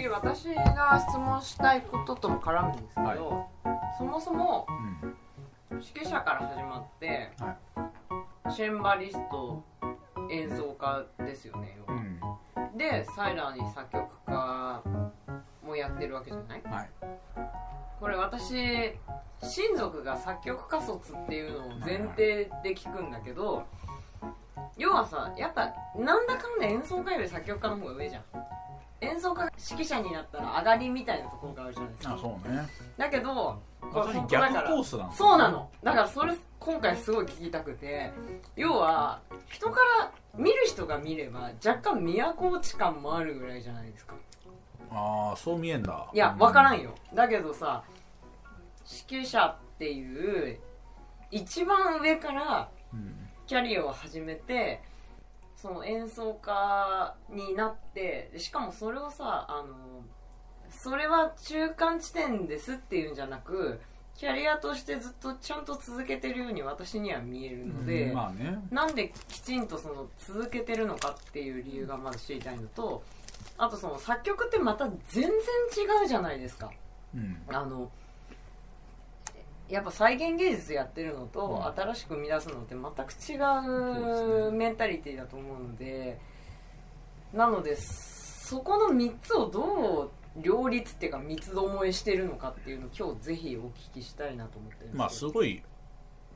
次私が質問したいこととも絡むんですけど、はそもそもうん。指揮者から始まって、はシェンバリスト演奏家ですよね要うはん。でサイラーに作曲家もやってるわけじゃない？はい。これ私親族が作曲家卒っていうのを前提で聞くんだけど要はさやっぱなんだかんだ演奏家より作曲家の方が上じゃん演奏家が指揮者になったら上がりみたいなところがあるじゃないですか。あそうね。だけどこれ逆コースなんですよそうなの。だからそれ今回すごい聞きたくて要は人から見る人が見れば若干都落ち感もあるぐらいじゃないですか。ああそう見えんだ。いや分からんよ。だけどさ指揮者っていう一番上からうん。キャリアを始めてその演奏家になってでしかもそれをさあのそれは中間地点ですっていうんじゃなくキャリアとしてずっとちゃんと続けてるように私には見えるので、うんまあね。なんできちんとその続けてるのかっていう理由がまず知りたいのとあとその作曲ってまた全然違うじゃないですか。うん。あのやっぱ再現芸術やってるのと、うん。新しく生み出すのって全く違そうメンタリティだと思うのでなのでそこの3つをどう両立っていうか三つどもえしてるのかっていうのを今日ぜひお聞きしたいなと思ってまあすごい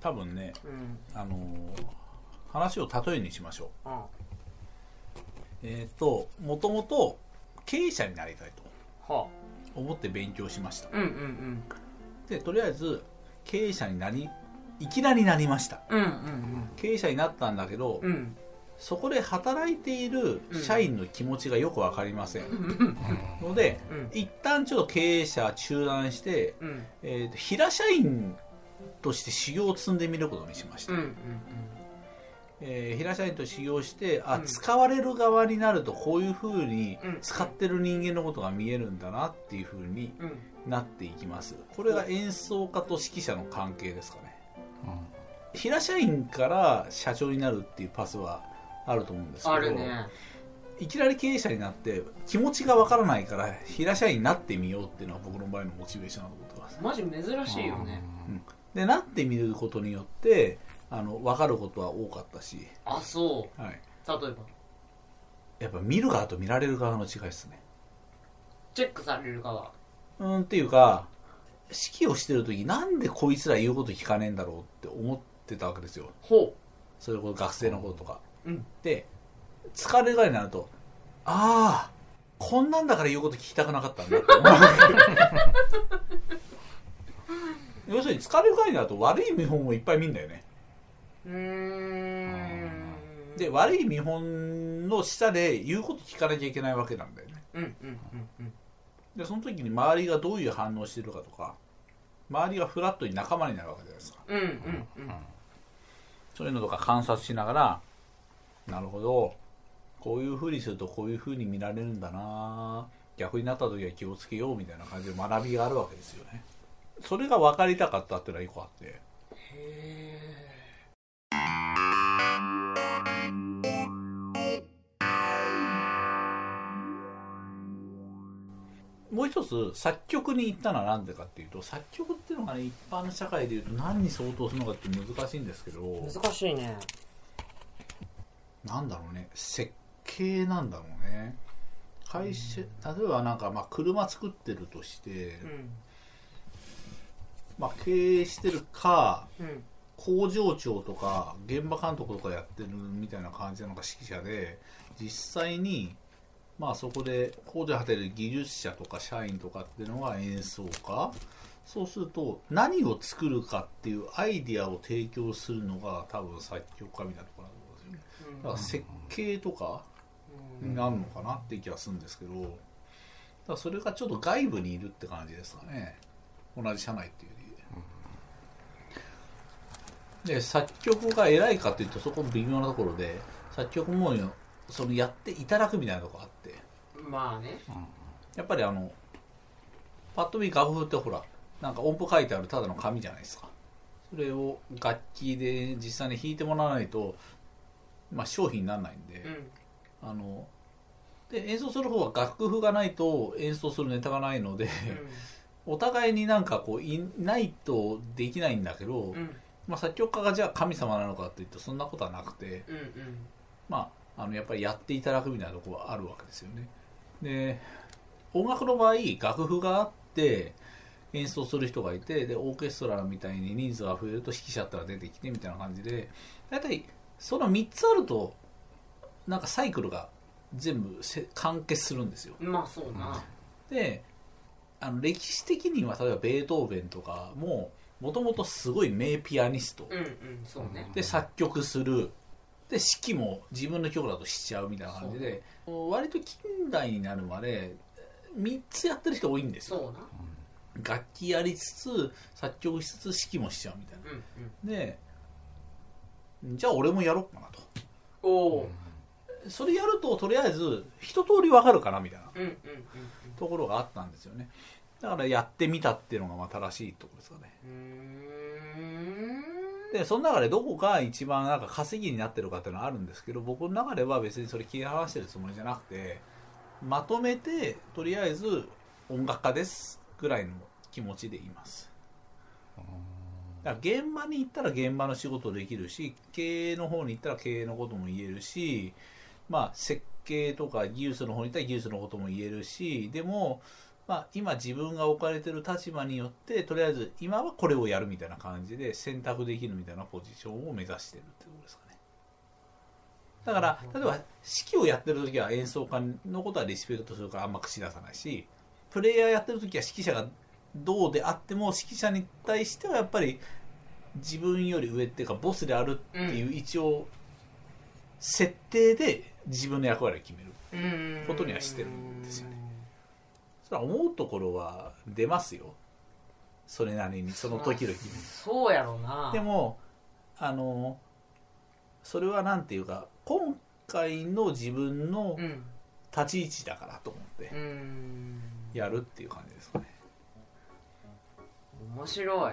多分ねうん。あのー話を例えにしましょう。あえっ、ともともと経営者になりたいとは思って勉強しました。あうんうん。でとりあえず経営者になりいきなりなりました。うんうんうん。経営者になったんだけど、うん。うんそこで働いている社員の気持ちがよく分かりません、のでうん。一旦ちょっと経営者中断して、うん。えーと平社員として修行を積んでみることにしました、うんうんえー平社員と修行してあ、うん。使われる側になるとこういうふうにうん。使ってる人間のことが見えるんだなっていうふうにうん。なっていきます。これが演奏家と指揮者の関係ですかね。平社員から社長になるっていうパスはあると思うんですけどあるね。いきなり経営者になって気持ちがわからないから平社員になってみようっていうのが僕の場合のモチベーションだと思ってます。マジ珍しいよね。でなってみることによってあの分かることは多かったし、あそう。はい、例えば。やっぱ見る側と見られる側の違いですね。チェックされる側。うんっていうか指揮をしてる時なんでこいつら言うこと聞かねえんだろうって思ってたわけですよ。ほそれこそ学生の頃とか、うん。で疲れる側になるとああこんなんだから言うこと聞きたくなかったんだって思う 要するに疲れる側になると悪い見本をいっぱい見るんだよねで悪い見本の下で言うこと聞かなきゃいけないわけなんだよね。うんうんうんうん。でその時に周りがどういう反応してるかとか周りがフラットに仲間になるわけじゃないですか。うんうんうん。そういうのとか観察しながらなるほど。こういうふうにするとこういうふうに見られるんだな。逆になった時は気をつけようみたいな感じで学びがあるわけですよね。それが分かりたかったっていうのは一個あって。へもう一つ作曲に行ったのは何でかっていうと作曲っていうのがね一般社会でいうと何に相当するのかって難しいんですけどー難しいね。なんだろうね。設計なんだろうね。会社例えばなんかまあ車作ってるとして、うん。まあ、経営してるかうん。工場長とか現場監督とかやってるみたいな感じなのか指揮者で実際にまあそこで工場で働いてる技術者とか社員とかっていうのが演奏家。そうすると何を作るかっていうアイディアを提供するのが多分作曲家みたいなところなんですよね。だから設計とかになるのかなって気がするんですけど。だからそれがちょっと外部にいるって感じですかね。同じ社内っていうより。で作曲が偉いかっていうとそこも微妙なところで作曲もそのやっていただくみたいなとこあって。まあね。やっぱりあのパッと見楽譜ってほらなんか音符書いてあるただの紙じゃないですか。それを楽器で実際に弾いてもらわないと、まあ、商品にならないんで、うん。あのっで演奏する方は楽譜がないと演奏するネタがないので、お互いになんかこういないとできないんだけど、うん。うんまあ、作曲家がじゃあ神様なのかっていってそんなことはなくて、うんうん。まあ、あのやっぱりやっていただくみたいなところはあるわけですよね。で音楽の場合楽譜があって演奏する人がいてでオーケストラみたいに人数が増えると指揮者ってのが出てきてみたいな感じで大体その3つあるとなんかサイクルが全部せ完結するんですよ。まあそうな。であの歴史的には例えばベートーベンとかももともとすごい名ピアニスト。うんうんそうね。で作曲するで指揮も自分の曲だとしちゃうみたいな感じで割と近代になるまで3つやってる人多いんですよ。そうな。楽器やりつつ作曲しつつ指揮もしちゃうみたいな。うんうん。でじゃあ俺もやろうかなと。おおそれやるととりあえず一通りわかるかなみたいな。ところがあったんですよね。だからやってみたっていうのがまあ正しいところですかね。うんでその中でどこが一番なんか稼ぎになってるかっていうのはあるんですけど僕の中では別にそれ切り離してるつもりじゃなくてまとめてとりあえず音楽家ですぐらいの気持ちでいます。だから現場に行ったら現場の仕事できるし経営の方に行ったら経営のことも言えるしまあ設計とか技術の方に行ったら技術のことも言えるしでもまあ、今自分が置かれてる立場によってとりあえず今はこれをやるみたいな感じで選択できるみたいなポジションを目指してるってことですかね。だから例えば指揮をやってる時は演奏家のことはリスペクトするからあんま口出さないしプレイヤーやってる時は指揮者がどうであっても指揮者に対してはやっぱり自分より上っていうかボスであるっていう一応設定で自分の役割を決めるうん。ことにはしてるんですよねそれは思うところは出ますよ。それなりにその時々にそうやろうな。でもあのそれはなんていうか今回の自分のうん。立ち位置だからと思ってうん。やるっていう感じですかね。面白い。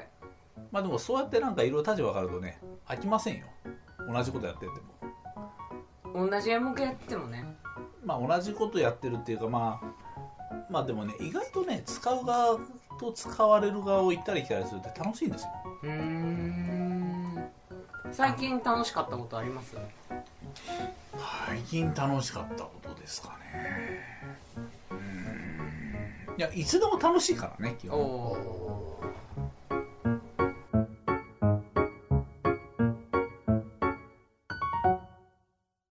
まあでもそうやってなんかいろいろ立場があるとね飽きませんよ。同じことやってても。同じ演目やってもね。まあ同じことやってるっていうかまあまあでもね意外とね使う側と使われる側を行ったり来たりするって楽しいんですよ。うー。ん最近楽しかったことあります？最近楽しかったことですかね。うん。いやいつでも楽しいからね基お本。お